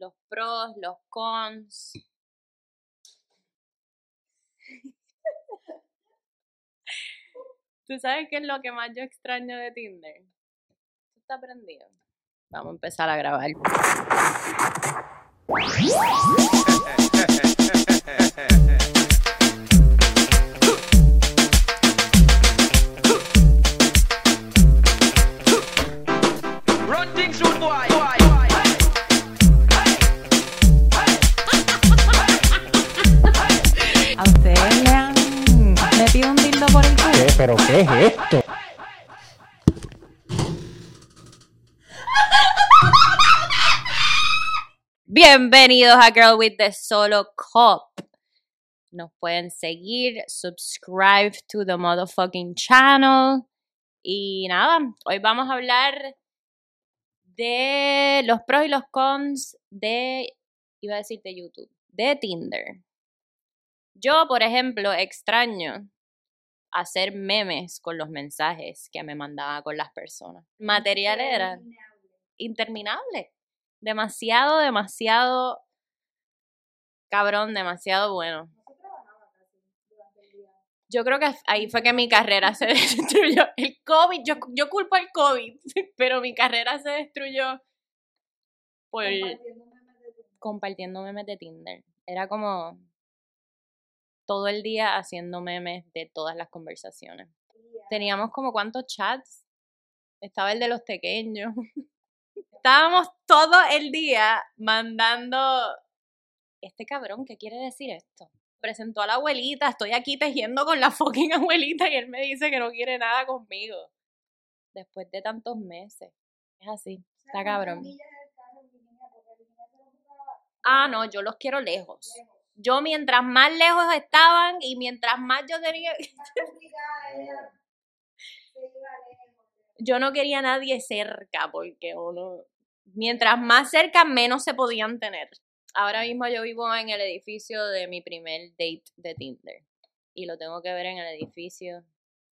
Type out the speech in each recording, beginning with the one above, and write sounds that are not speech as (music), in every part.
los pros, los cons. ¿Tú sabes qué es lo que más yo extraño de Tinder? está prendido? Vamos a empezar a grabar. (laughs) ¿Pero qué es esto? Bienvenidos a Girl with the Solo Cup. Nos pueden seguir, subscribe to the motherfucking channel. Y nada, hoy vamos a hablar de los pros y los cons de, iba a decir de YouTube, de Tinder. Yo, por ejemplo, extraño hacer memes con los mensajes que me mandaba con las personas. Material era interminable. Demasiado, demasiado cabrón, demasiado bueno. Yo creo que ahí fue que mi carrera se (laughs) destruyó. El COVID, yo, yo culpo al COVID, (laughs) pero mi carrera se destruyó por compartiendo memes de Tinder. Era como todo el día haciendo memes de todas las conversaciones. Teníamos como cuántos chats. Estaba el de los pequeños. (laughs) Estábamos todo el día mandando. Este cabrón, ¿qué quiere decir esto? Presentó a la abuelita, estoy aquí tejiendo con la fucking (laughs) abuelita y él me dice que no quiere nada conmigo. Después de tantos meses. Es así, está cabrón. Ah, no, yo los quiero lejos. Yo mientras más lejos estaban y mientras más yo tenía... (laughs) yo no quería a nadie cerca porque uno... Mientras más cerca, menos se podían tener. Ahora mismo yo vivo en el edificio de mi primer date de Tinder. Y lo tengo que ver en el edificio,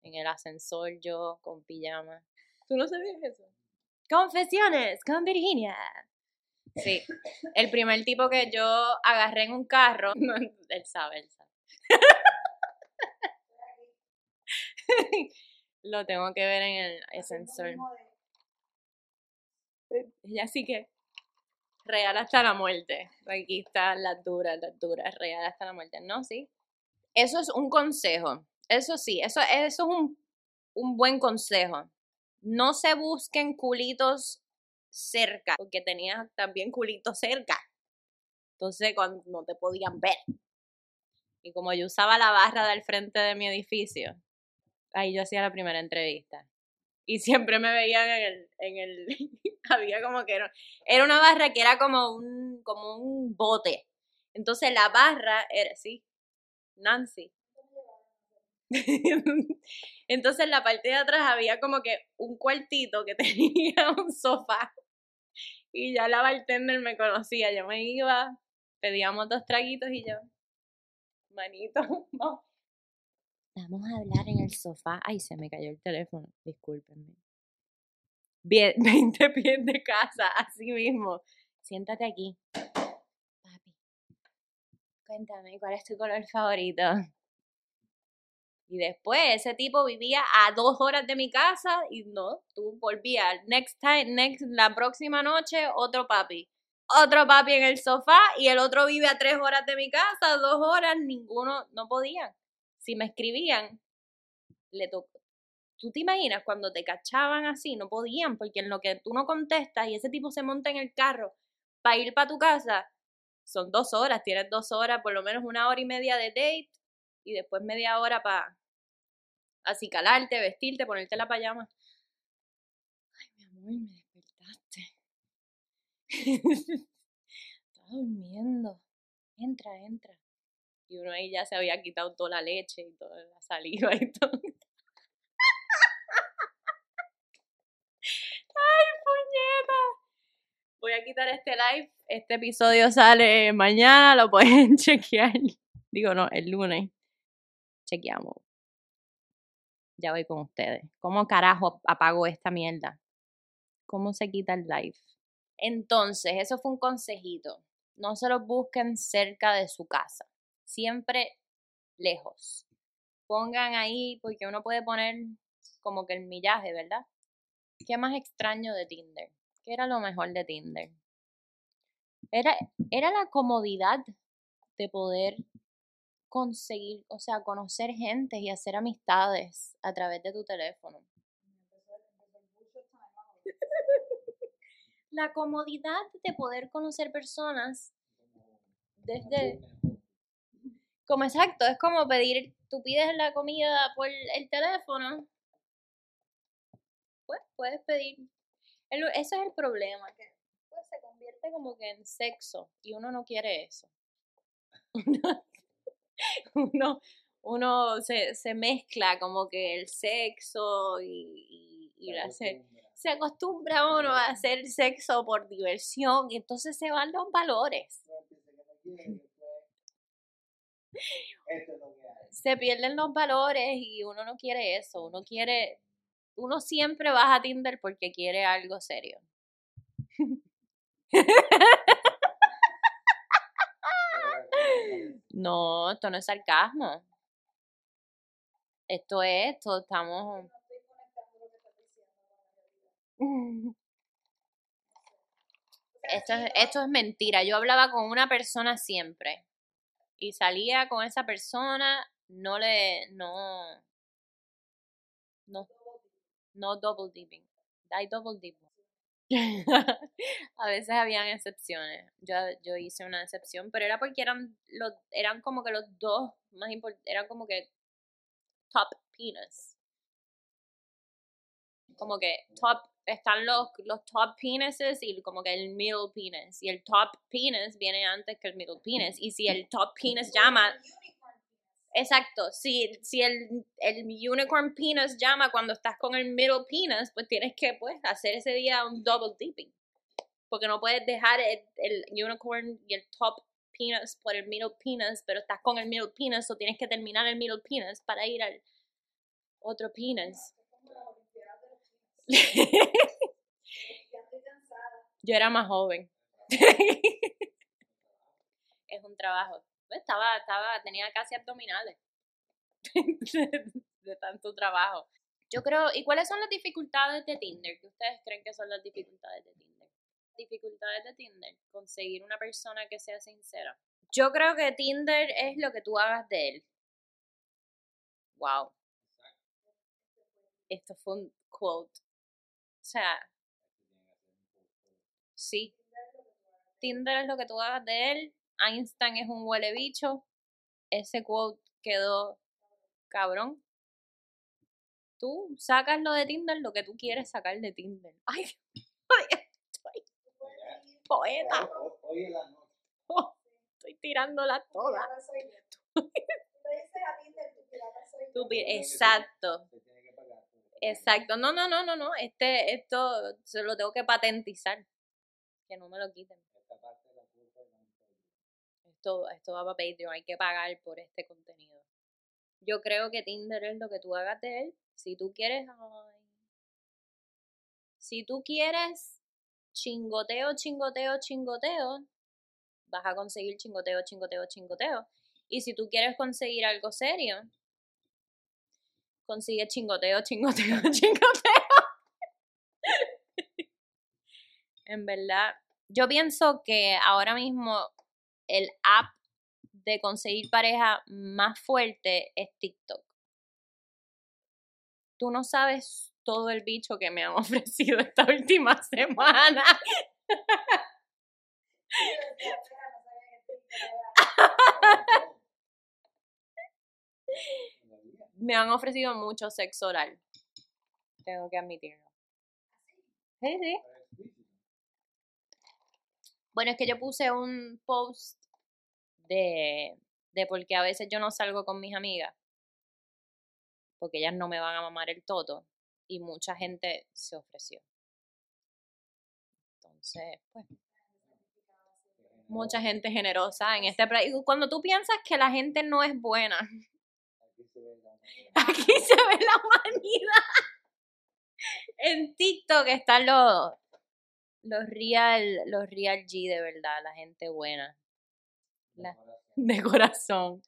en el ascensor, yo con pijama. ¿Tú no sabías eso? Confesiones con Virginia. Sí, el primer tipo que yo agarré en un carro, (laughs) no, él sabe, él sabe. Lo tengo que ver en el ascensor. Ella sí que real hasta la muerte. Aquí están las duras, las duras, real hasta la muerte. No, sí. Eso es un consejo. Eso sí, eso, eso es un, un buen consejo. No se busquen culitos cerca, porque tenías también culitos cerca. Entonces, cuando no te podían ver. Y como yo usaba la barra del frente de mi edificio, ahí yo hacía la primera entrevista. Y siempre me veían en el, en el, (laughs) había como que era, era una barra que era como un, como un bote. Entonces la barra era, sí, Nancy. (laughs) Entonces en la parte de atrás había como que un cuartito que (laughs) tenía un sofá. Y ya la bartender me conocía. Yo me iba, pedíamos dos traguitos y yo, manito, (laughs) no. Vamos a hablar en el sofá. Ay, se me cayó el teléfono. Discúlpenme. Bien, (laughs) 20 pies de casa, así mismo. Siéntate aquí. Papi, cuéntame, ¿cuál es tu color favorito? Y después ese tipo vivía a dos horas de mi casa y no, tú volvías. Next time, next, la próxima noche, otro papi. Otro papi en el sofá y el otro vive a tres horas de mi casa, dos horas, ninguno, no podían. Si me escribían, le tocó. ¿Tú te imaginas cuando te cachaban así? No podían, porque en lo que tú no contestas y ese tipo se monta en el carro para ir para tu casa, son dos horas, tienes dos horas, por lo menos una hora y media de date y después media hora para acicalarte, vestirte, ponerte la pijama. Ay, mi amor, me despertaste. (laughs) Estaba durmiendo. Entra, entra. Y uno ahí ya se había quitado toda la leche y toda la saliva y todo. (laughs) Ay, puñeta. Voy a quitar este live. Este episodio sale mañana, lo pueden (laughs) chequear. Digo, no, el lunes. Chequeamos. Ya voy con ustedes. ¿Cómo carajo apago esta mierda? ¿Cómo se quita el live? Entonces, eso fue un consejito. No se los busquen cerca de su casa. Siempre lejos. Pongan ahí, porque uno puede poner como que el millaje, ¿verdad? ¿Qué más extraño de Tinder? ¿Qué era lo mejor de Tinder? Era, era la comodidad de poder conseguir, o sea, conocer gente y hacer amistades a través de tu teléfono. La comodidad de poder conocer personas desde... Como exacto, es como pedir, tú pides la comida por el teléfono, pues puedes pedir. El- ese es el problema, que pues, se convierte como que en sexo y uno no quiere eso. (laughs) (laughs) uno, uno se, se mezcla como que el sexo y, y, y la se, se acostumbra uno a hacer sexo por diversión y entonces se van los valores. (laughs) Se pierden los valores y uno no quiere eso, uno quiere, uno siempre va a Tinder porque quiere algo serio. (laughs) No, esto no es sarcasmo. Esto es, esto estamos. (laughs) Esto es, esto es mentira. Yo hablaba con una persona siempre. Y salía con esa persona, no le, no, no, no double dipping. Hay double dip. (laughs) a veces habían excepciones. Yo, yo hice una excepción, pero era porque eran los, eran como que los dos más importantes, eran como que top penis. Como que top, están los, los top penises y como que el middle penis. Y el top penis viene antes que el middle penis. Y si el top penis llama, Exacto, si, si el, el unicorn penis llama cuando estás con el middle penis, pues tienes que pues, hacer ese día un double dipping. Porque no puedes dejar el, unicorn y el top penis por el middle penis, pero estás con el middle penis, o tienes que terminar el middle penis para ir al otro penis. (laughs) Yo era más joven. (laughs) es un trabajo. Pues, estaba, estaba, tenía casi abdominales de, (laughs) de tanto trabajo. Yo creo, ¿y cuáles son las dificultades de Tinder? ¿Qué ustedes creen que son las dificultades de Tinder? Dificultades de Tinder, conseguir una persona que sea sincera. Yo creo que Tinder es lo que tú hagas de él. Wow. Esto fue un quote. O sea, sí. Tinder es lo que tú hagas de él. Einstein es un huele bicho. Ese quote quedó cabrón. Tú sacas lo de Tinder lo que tú quieres sacar de Tinder. (laughs) Ay, ay, estoy poeta. Oh, estoy tirándola toda. (laughs) Exacto. Exacto. No, no, no, no, no. Este, esto se lo tengo que patentizar. Que no me lo quiten. Esta parte de la culpa es la Esto, va para Patreon. Hay que pagar por este contenido. Yo creo que Tinder es lo que tú hagas de él. Si tú quieres. Si tú quieres chingoteo, chingoteo, chingoteo, vas a conseguir chingoteo, chingoteo, chingoteo. Y si tú quieres conseguir algo serio, consigue chingoteo, chingoteo, (laughs) chingoteo. (laughs) en verdad, yo pienso que ahora mismo el app de conseguir pareja más fuerte es TikTok. Tú no sabes todo el bicho que me han (laughs) ofrecido esta última (laughs) semana. Me han ofrecido mucho sexo oral. Tengo que admitirlo. Sí, sí. Bueno, es que yo puse un post de, de porque a veces yo no salgo con mis amigas. Porque ellas no me van a mamar el toto. Y mucha gente se ofreció. Entonces, pues. Mucha gente generosa en este país. Cuando tú piensas que la gente no es buena, Aquí se ve la (laughs) aquí se ve la humanidad. En TikTok están los, Los real, los real G de verdad, la gente buena. La- (laughs) de corazón.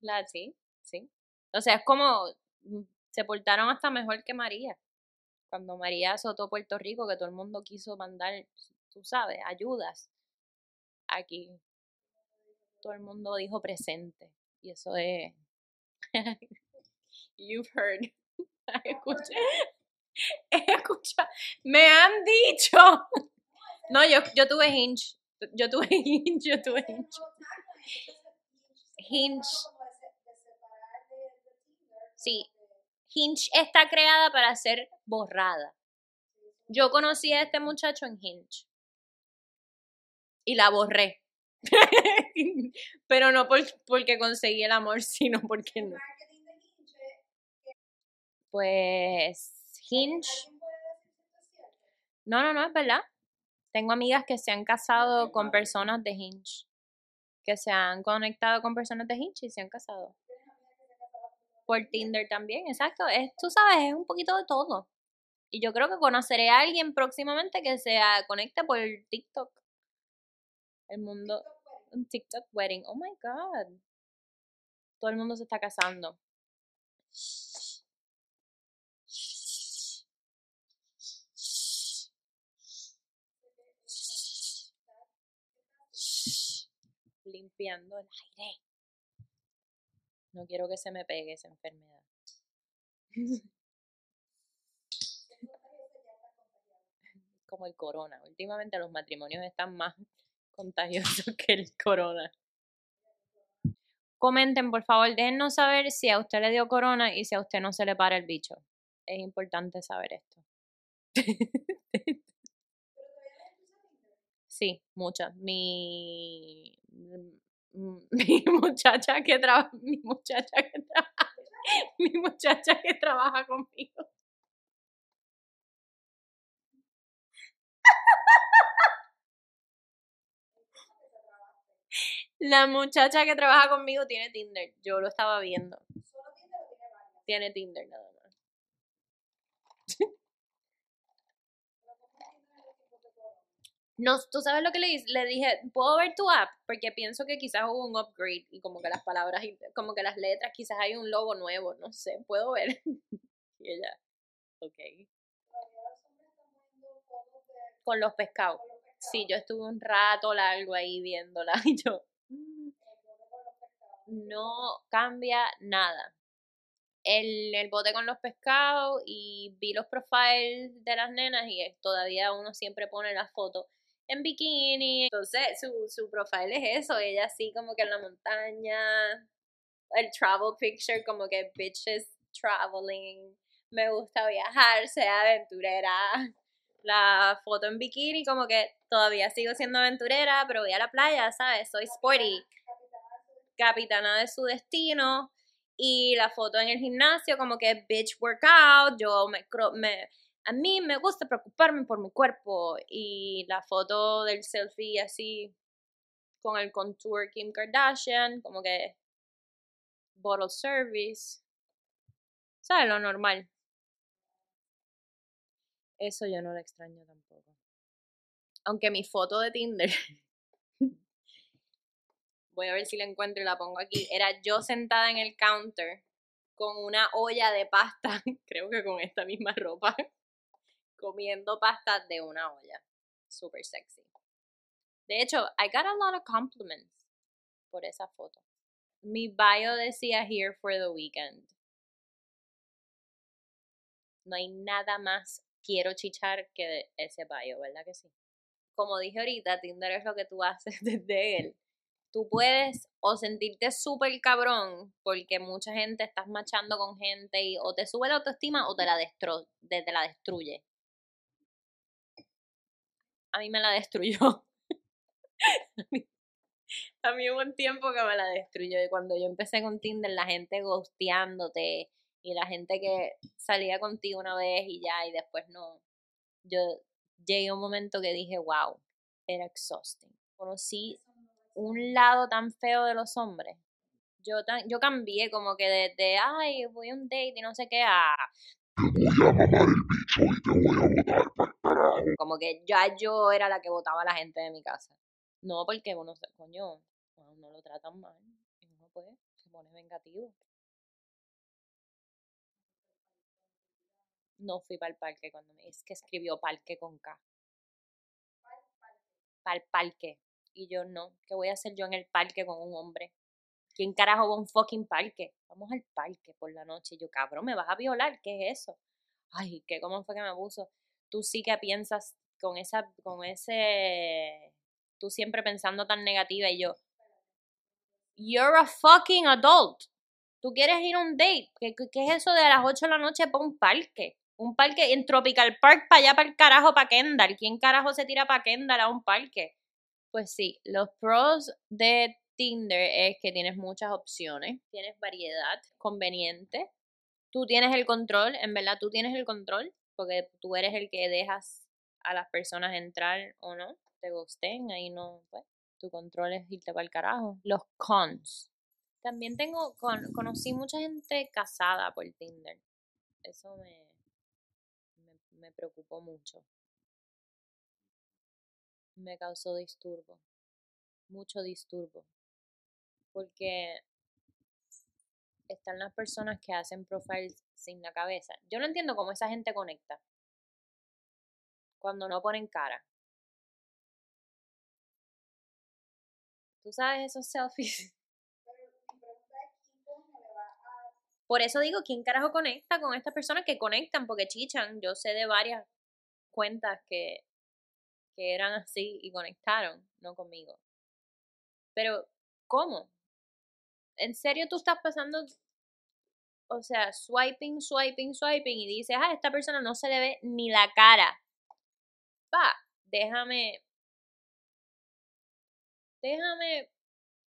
La, sí, sí. O sea, es como mm, se portaron hasta mejor que María. Cuando María azotó Puerto Rico, que todo el mundo quiso mandar, tú sabes, ayudas. Aquí todo el mundo dijo presente. Y eso es. (laughs) You've heard. (laughs) (laughs) Escucha. Me han dicho. No, yo, yo tuve hinge. Yo tuve (laughs) hinge, yo tuve hinge. Hinge. Sí. Hinge está creada para ser borrada. Yo conocí a este muchacho en Hinge. Y la borré. (laughs) Pero no por, porque conseguí el amor, sino porque no. Pues Hinge. No, no, no, es verdad. Tengo amigas que se han casado con personas de Hinge. Que se han conectado con personas de Hinge y se han casado. Por Tinder también, exacto. Es, tú sabes, es un poquito de todo. Y yo creo que conoceré a alguien próximamente que se conecte por TikTok. El mundo. Un TikTok wedding. Oh my God. Todo el mundo se está casando. El aire. No quiero que se me pegue esa enfermedad. (laughs) Como el corona. Últimamente los matrimonios están más (laughs) contagiosos que el corona. Comenten, por favor, déjennos saber si a usted le dio corona y si a usted no se le para el bicho. Es importante saber esto. (laughs) Sí, muchas. Mi, (laughs) mi muchacha que trabaja, mi muchacha que trabaja, (laughs) mi muchacha que trabaja conmigo. La muchacha que trabaja conmigo tiene Tinder. Yo lo estaba viendo. Tiene Tinder nada más. No, tú sabes lo que le, le dije, ¿puedo ver tu app? Porque pienso que quizás hubo un upgrade y como que las palabras, como que las letras, quizás hay un logo nuevo, no sé, ¿puedo ver? (laughs) Y ella, ok. Con los pescados. Sí, yo estuve un rato largo ahí viéndola (laughs) y yo, no cambia nada. El, el bote con los pescados y vi los profiles de las nenas y todavía uno siempre pone la foto en bikini. Entonces su, su profile es eso, ella así como que en la montaña, el travel picture como que bitches traveling, me gusta viajar, soy aventurera. (laughs) La foto en bikini como que todavía sigo siendo aventurera, pero voy a la playa, ¿sabes? Soy sporty. Capitana de su destino. Y la foto en el gimnasio como que bitch workout, yo me, me a mí me gusta preocuparme por mi cuerpo y la foto del selfie así con el contour Kim Kardashian, como que bottle service. ¿Sabes? Lo normal. Eso yo no lo extraño tampoco. Aunque mi foto de Tinder, (laughs) voy a ver si la encuentro y la pongo aquí, era yo sentada en el counter con una olla de pasta, (laughs) creo que con esta misma ropa, comiendo pasta de una olla. Super sexy. De hecho, I got a lot of compliments por esa foto. Mi bio decía here for the weekend. No hay nada más quiero chichar que ese bio, ¿verdad que sí? Como dije ahorita, Tinder es lo que tú haces (laughs) desde él. Tú puedes o sentirte súper cabrón porque mucha gente estás machando con gente y o te sube la autoestima o te la, destro de- te la destruye. A mí me la destruyó. A mí- A mí hubo un tiempo que me la destruyó y cuando yo empecé con Tinder la gente ghosteándote y la gente que salía contigo una vez y ya y después no. Yo llegué a un momento que dije, wow, era exhausting. Conocí un lado tan feo de los hombres. Yo, tan, yo cambié como que de, de, ay, voy a un date y no sé qué, a Como que ya yo era la que votaba a la gente de mi casa. No, porque uno coño, a uno lo tratan mal. Y uno pues se pone vengativo. No fui para el parque cuando me... Es que escribió parque con K. Para el parque. Y yo no. ¿Qué voy a hacer yo en el parque con un hombre? ¿Quién carajo va a un fucking parque? Vamos al parque por la noche. Y yo, cabrón, ¿me vas a violar? ¿Qué es eso? Ay, ¿qué, ¿cómo fue que me puso? Tú sí que piensas con esa, con ese, tú siempre pensando tan negativa y yo, you're a fucking adult. Tú quieres ir a un date. ¿Qué, qué, qué es eso de a las 8 de la noche para un parque? Un parque en Tropical Park para allá, para el carajo, para Kendall. ¿Quién carajo se tira para Kendall a un parque? Pues sí, los pros de Tinder es que tienes muchas opciones, tienes variedad conveniente, tú tienes el control, en verdad tú tienes el control, porque tú eres el que dejas a las personas entrar o no, te gusten, ahí no, pues, tu control es irte para el carajo. Los cons. También tengo, con, conocí mucha gente casada por Tinder. Eso me, me, me preocupó mucho. Me causó disturbo. Mucho disturbo. Porque están las personas que hacen profiles sin la cabeza. Yo no entiendo cómo esa gente conecta. Cuando no ponen cara. ¿Tú sabes esos selfies? (laughs) Por eso digo, ¿quién carajo conecta con estas personas que conectan? Porque chichan, yo sé de varias cuentas que, que eran así y conectaron, no conmigo. Pero, ¿cómo? ¿En serio tú estás pasando, o sea, swiping, swiping, swiping y dices, ah, esta persona no se le ve ni la cara? Pa, déjame, déjame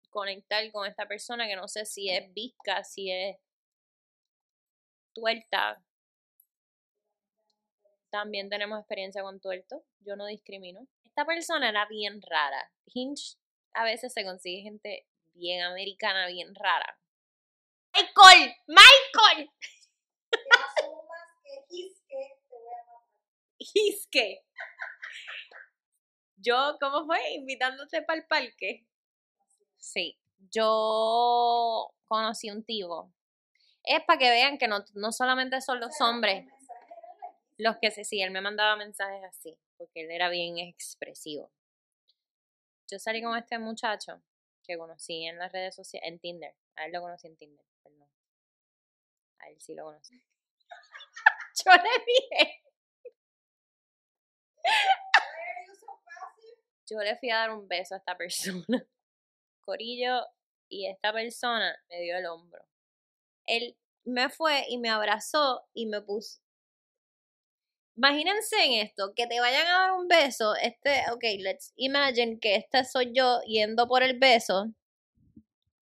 conectar con esta persona que no sé si es visca, si es tuerta. También tenemos experiencia con tuerto. Yo no discrimino. Esta persona era bien rara. Hinge a veces se consigue gente bien americana, bien rara. Michael, Michael. Hisque. Yo, ¿cómo fue? Invitándote para el parque. Sí. Yo conocí un tío. Es para que vean que no, no solamente son los hombres los que se sí, él me mandaba mensajes así, porque él era bien expresivo. Yo salí con este muchacho que conocí en las redes sociales, en Tinder. A él lo conocí en Tinder, perdón. A él sí lo conocí. (laughs) (laughs) Yo le dije. (laughs) Yo le fui a dar un beso a esta persona. Corillo, y esta persona me dio el hombro. Él me fue y me abrazó y me puso. Imagínense en esto, que te vayan a dar un beso, este, ok, let's imagine que esta soy yo yendo por el beso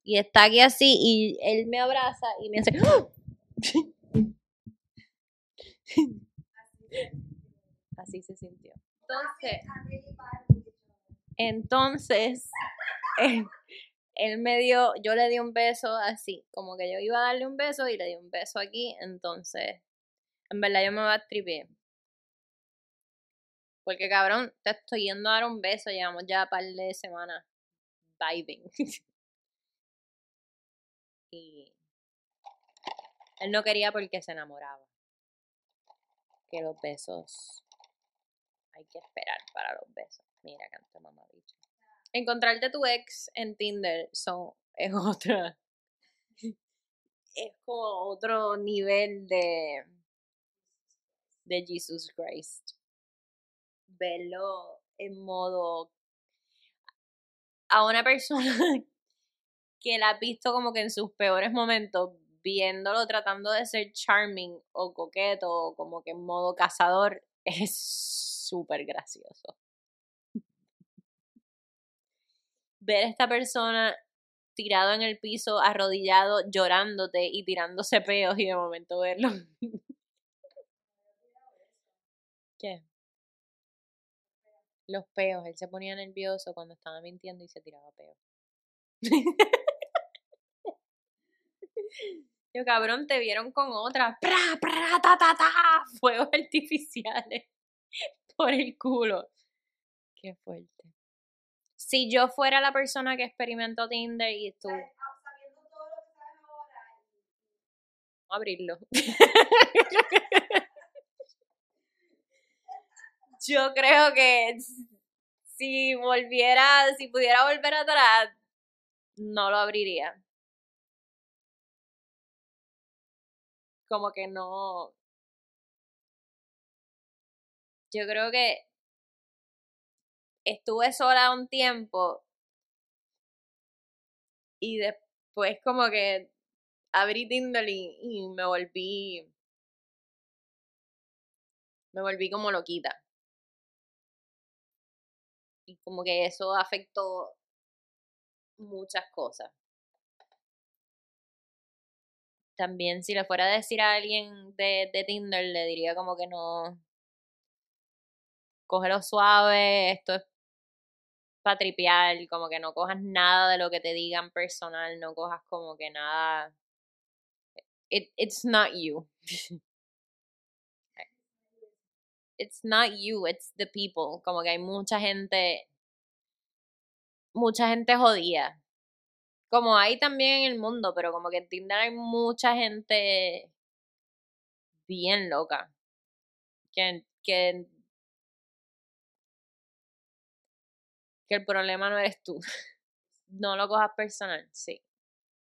y está aquí así y él me abraza y me hace... Así se sintió. Entonces, entonces, él, él me dio, yo le di un beso así, como que yo iba a darle un beso y le di un beso aquí, entonces, en verdad yo me va a tripear. Porque cabrón, te estoy yendo a dar un beso, llevamos ya un par de semanas vibing. (laughs) y él no quería porque se enamoraba. Que los besos hay que esperar para los besos. Mira, canta mamá bicho. Encontrarte tu ex en Tinder son, es otra. Es como otro nivel de. de Jesus Christ. Verlo en modo. a una persona (laughs) que la has visto como que en sus peores momentos, viéndolo tratando de ser charming o coqueto o como que en modo cazador, (laughs) es súper gracioso. Ver a esta persona tirado en el piso, arrodillado, llorándote y tirándose peos y de momento verlo. (laughs) ¿Qué? Los peos, él se ponía nervioso cuando estaba mintiendo y se tiraba peos. (laughs) Yo, cabrón, te vieron con otra. ¡Pra, pra, ta, ta, ta! (laughs) Fuegos artificiales (laughs) por el culo. Qué fuerte. Si yo fuera la persona que experimentó Tinder y tú. Sabiendo todo lo que sabes ahora. Vamos a abrirlo. Yo creo que si volviera, si pudiera volver atrás, no lo abriría. Como que no. Yo creo que estuve sola un tiempo y después como que abrí Tinder y, y me volví me volví como loquita y como que eso afectó muchas cosas también si le fuera a decir a alguien de, de Tinder le diría como que no cógelo suave esto es para como que no cojas nada de lo que te digan personal, no cojas como que nada. It, it's not you. (laughs) It's not you, it's the people. Como que hay mucha gente, mucha gente jodida. Como hay también en el mundo, pero como que en Tinder hay mucha gente bien loca. Que, que que el problema no eres tú. (laughs) No lo cojas personal, sí.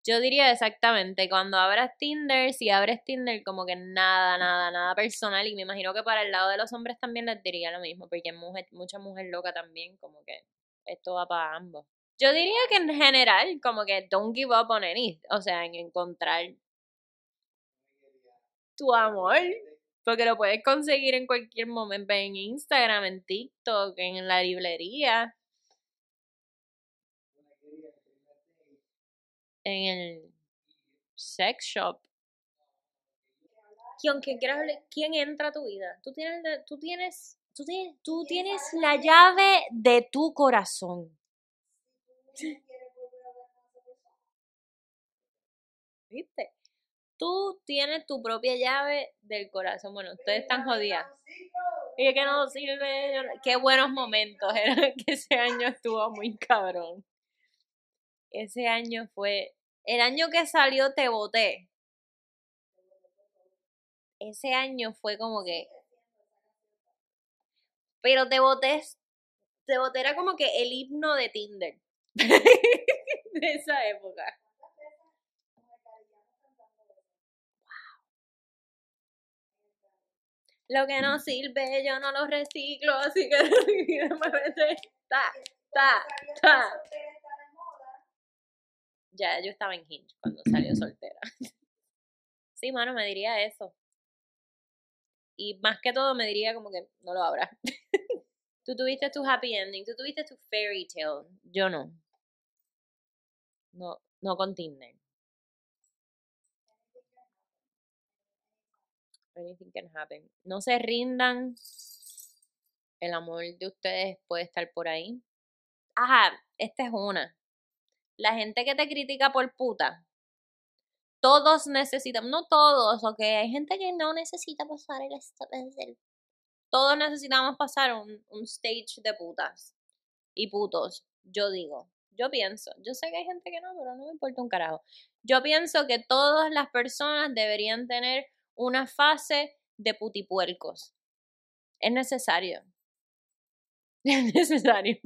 Yo diría exactamente, cuando abras Tinder, si abres Tinder, como que nada, nada, nada personal. Y me imagino que para el lado de los hombres también les diría lo mismo, porque mujer, mucha mujer loca también, como que esto va para ambos. Yo diría que en general, como que don't give up on any, o sea, en encontrar tu amor, porque lo puedes conseguir en cualquier momento, en Instagram, en TikTok, en la librería. En el sex shop. ¿Quién, quién, quieras hablar- quién entra a tu vida? Tú tienes, la- tú tienes, tú tienes, tú tienes la llave de tu corazón. Con. ¿Viste? Tú tienes tu propia llave del corazón. Bueno, ustedes están jodidas. Y es que no sirve. Qué buenos momentos. (laughs) Era que ese año estuvo muy cabrón. Ese año fue. El año que salió Te Boté. Ese año fue como que. Pero Te Boté. Te Boté era como que el himno de Tinder. (laughs) de esa época. Lo que no sirve, yo no lo reciclo, así que. (laughs) Ta, ta, ta. Ya, yo estaba en Hinge cuando salió soltera. (laughs) Sí, mano, me diría eso. Y más que todo me diría como que no lo abras. (laughs) Tú tuviste tu happy ending, tú tuviste tu fairy tale. Yo no. No, no con Tinder. Anything can happen. No se rindan. El amor de ustedes puede estar por ahí. Ajá, esta es una. La gente que te critica por puta. Todos necesitan, no todos, ok, hay gente que no necesita pasar el, esta- el- todos necesitamos pasar un, un stage de putas y putos, yo digo, yo pienso, yo sé que hay gente que no, pero no me importa un carajo. Yo pienso que todas las personas deberían tener una fase de putipuercos. Es necesario. (laughs) Es necesario.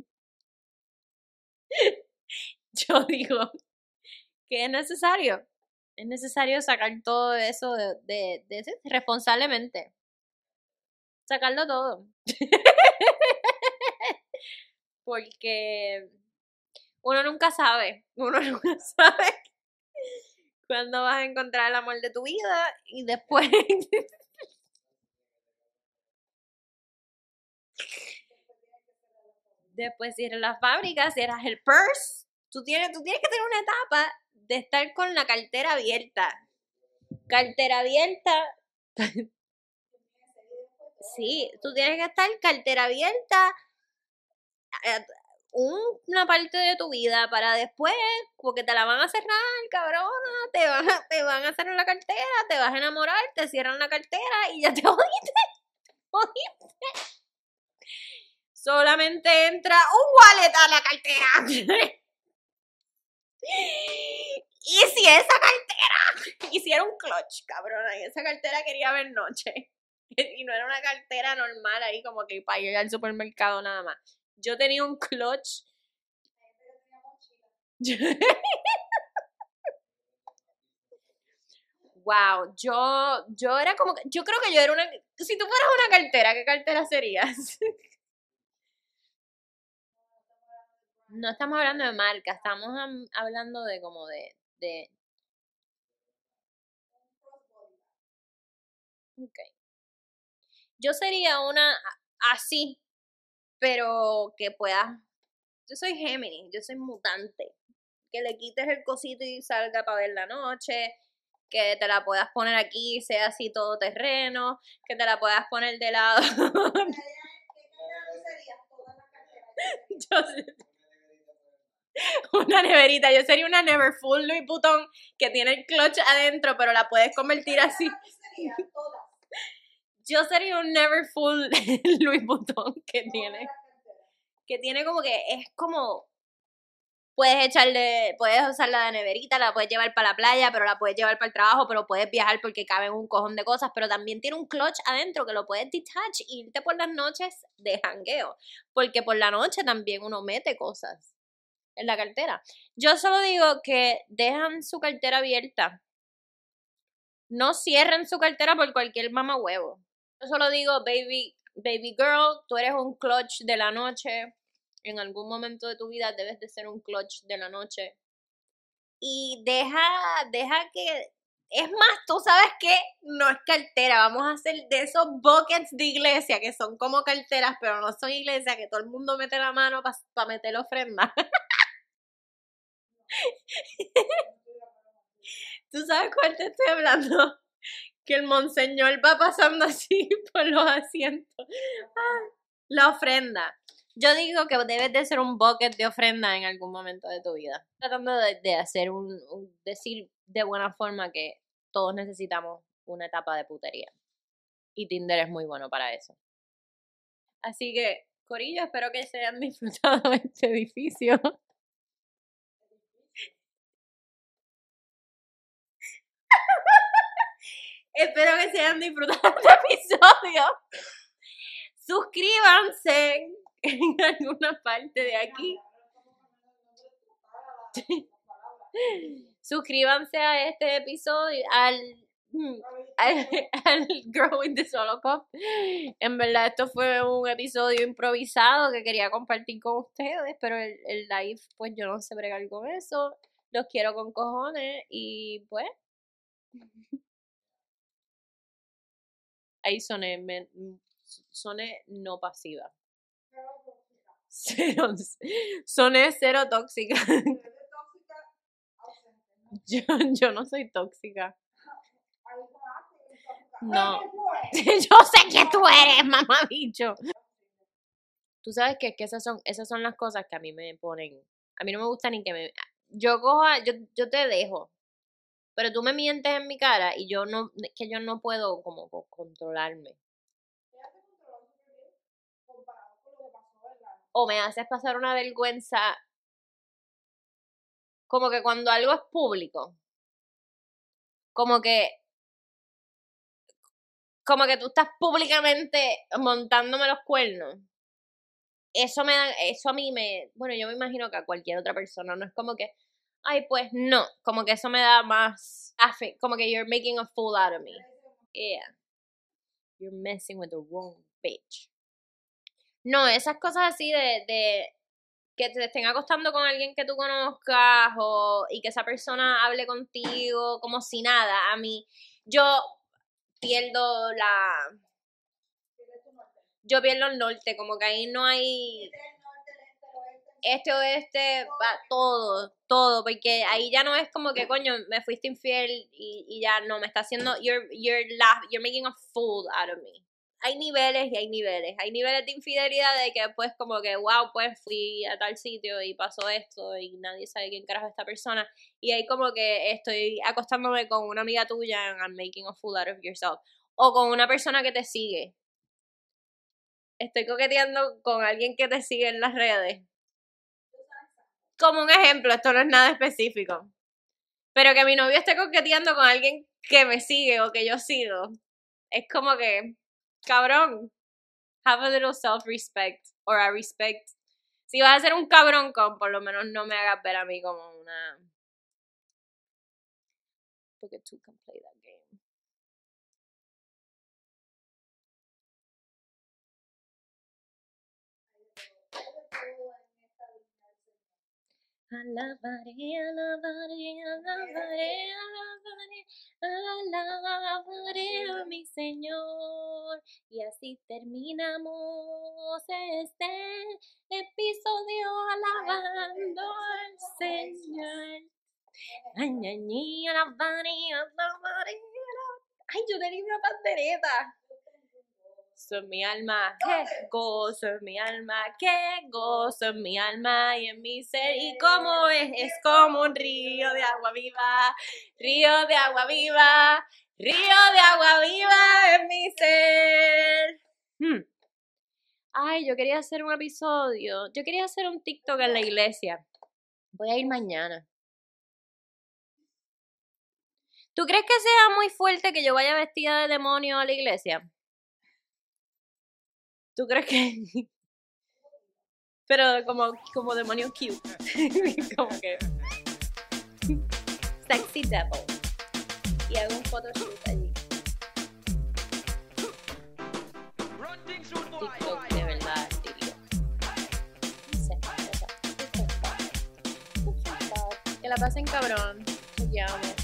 (laughs) Yo digo que es necesario. Es necesario sacar todo eso de, de, de responsablemente. Sacarlo todo. (laughs) Porque uno nunca sabe. Uno (laughs) nunca sabe cuándo vas a encontrar el amor de tu vida y después. después cierras la fábrica, cierras el purse. Tú tienes, tú tienes que tener una etapa de estar con la cartera abierta. Cartera abierta. (laughs) Sí, tú tienes que estar cartera abierta, eh, un- una parte de tu vida para después, porque te la van a cerrar, cabrona, te van a, te van a cerrar la cartera, te vas a enamorar, te cierran la cartera y ya te (laughs) jodiste, te jodiste. Solamente entra un wallet a la cartera. (laughs) Y si esa cartera (laughs) hiciera un clutch, cabrona, y esa cartera quería ver noche. (laughs) Y no era una cartera normal ahí como que para ir al supermercado nada más. Yo tenía un clutch. (laughs) wow, yo, yo era como, yo creo que yo era una, si tú fueras una cartera, ¿qué cartera serías? No estamos hablando de marca, estamos am- hablando de como de, de, ok. Yo sería una así, pero que pueda, yo soy Géminis, yo soy mutante, que le quites el cosito y salga para ver la noche, que te la puedas poner aquí, sea así todo terreno, que te la puedas poner de lado. (laughs) Yo una neverita, yo sería una never full Louis Vuitton que tiene el clutch adentro, pero la puedes convertir así. Yo sería un never full (laughs) Louis Vuitton que tiene, que tiene como que es como puedes echarle, puedes usarla de neverita, la puedes llevar para la playa, pero la puedes llevar para el trabajo, pero puedes viajar porque caben un cojón de cosas, pero también tiene un clutch adentro que lo puedes detach y irte por las noches de jangueo, porque por la noche también uno mete cosas en la cartera. Yo solo digo que dejan su cartera abierta. No cierren su cartera por cualquier mama huevo. Yo solo digo, baby, baby girl, tú eres un clutch de la noche. En algún momento de tu vida debes de ser un clutch de la noche. Y deja, deja que. Es más, tú sabes que no es cartera. Vamos a hacer de esos buckets de iglesia que son como carteras, pero no son iglesia, que todo el mundo mete la mano para meter la ofrenda. (laughs) (laughs) ¿Tú sabes cuál te estoy hablando? (laughs) Que el monseñor va pasando así (laughs) por los asientos. La ofrenda. Yo digo que debes de ser un bucket de ofrenda en algún momento de tu vida. Tratando de, hacer un, un- decir de buena forma que todos necesitamos una etapa de putería. Y Tinder es muy bueno para eso. Así que, Corillo, espero que se hayan disfrutado este edificio. Espero que se hayan disfrutado (laughs) este episodio. Suscríbanse en alguna parte de aquí. Suscríbanse a este episodio, al, mm, al, al Girl with the Solo Cup. En verdad, esto fue un episodio improvisado que quería compartir con ustedes, pero el, el live, pues yo no sé bregar con eso. Los quiero con cojones y pues. Ahí soné, me- soné no pasiva. Cero, (laughs) soné cero tóxica. Yo, yo no soy tóxica. No. (laughs) Yo sé que tú eres, mamá bicho. Tú sabes que, que esas son, esas son las cosas que a mí me ponen. A mí no me gusta ni que me. Yo cojo, yo, yo te dejo. Pero tú me mientes en mi cara y yo no, que yo no puedo como co- controlarme. O me haces pasar una vergüenza. Como que cuando algo es público. Como que como que tú estás públicamente montándome los cuernos. Eso me da, eso a mí me, bueno, yo me imagino que a cualquier otra persona, no es como que, ay, pues no, como que eso me da más, como que you're making a fool out of me. Yeah. You're messing with the wrong bitch. No, esas cosas así de, de que te estén acostando con alguien que tú conozcas o, y que esa persona hable contigo como si nada. A mí, yo pierdo la... Yo pierdo el norte, como que ahí no hay este oeste, va, todo, todo, porque ahí ya no es como que coño, me fuiste infiel y, ya no, me está haciendo, you're, you're, laugh, you're making a fool out of me. hay niveles y hay niveles. Hay niveles de infidelidad de que pues como que, wow, pues fui a tal sitio y pasó esto y nadie sabe quién carajo es esta persona. Y hay como que estoy acostándome con una amiga tuya and making a fool out of yourself. O con una persona que te sigue. Estoy coqueteando con alguien que te sigue en las redes. Como un ejemplo, esto no es nada específico. Pero que mi novio esté coqueteando con alguien que me sigue o que yo sigo. Es como que, cabrón, have a little self-respect or a respect. Si vas a ser un cabrón con, por lo menos no me hagas ver a mí como una... Porque tú can Alabaré, alabaré, alabaré, alabaré, alabaré a mi Señor. Y así terminamos este episodio alabando al Señor. Ay, ay, ay, alabaré, alabaré. Ay, yo tenía una pandereta. Gozo en mi alma, que gozo en mi alma, que gozo en mi alma y en mi ser. Y como es, es como un río de agua viva, río de agua viva, río de agua viva en mi ser. Hmm. Ay, yo quería hacer un episodio, yo quería hacer un TikTok en la iglesia. Voy a ir mañana. ¿Tú crees que sea muy fuerte que yo vaya vestida de demonio a la iglesia? ¿Tú crees que.? (laughs) Pero como, como demonio cute. (laughs) como que. Sexy devil. Y hago un photoshoot allí. De verdad. Que la pasen cabrón. Te llamo.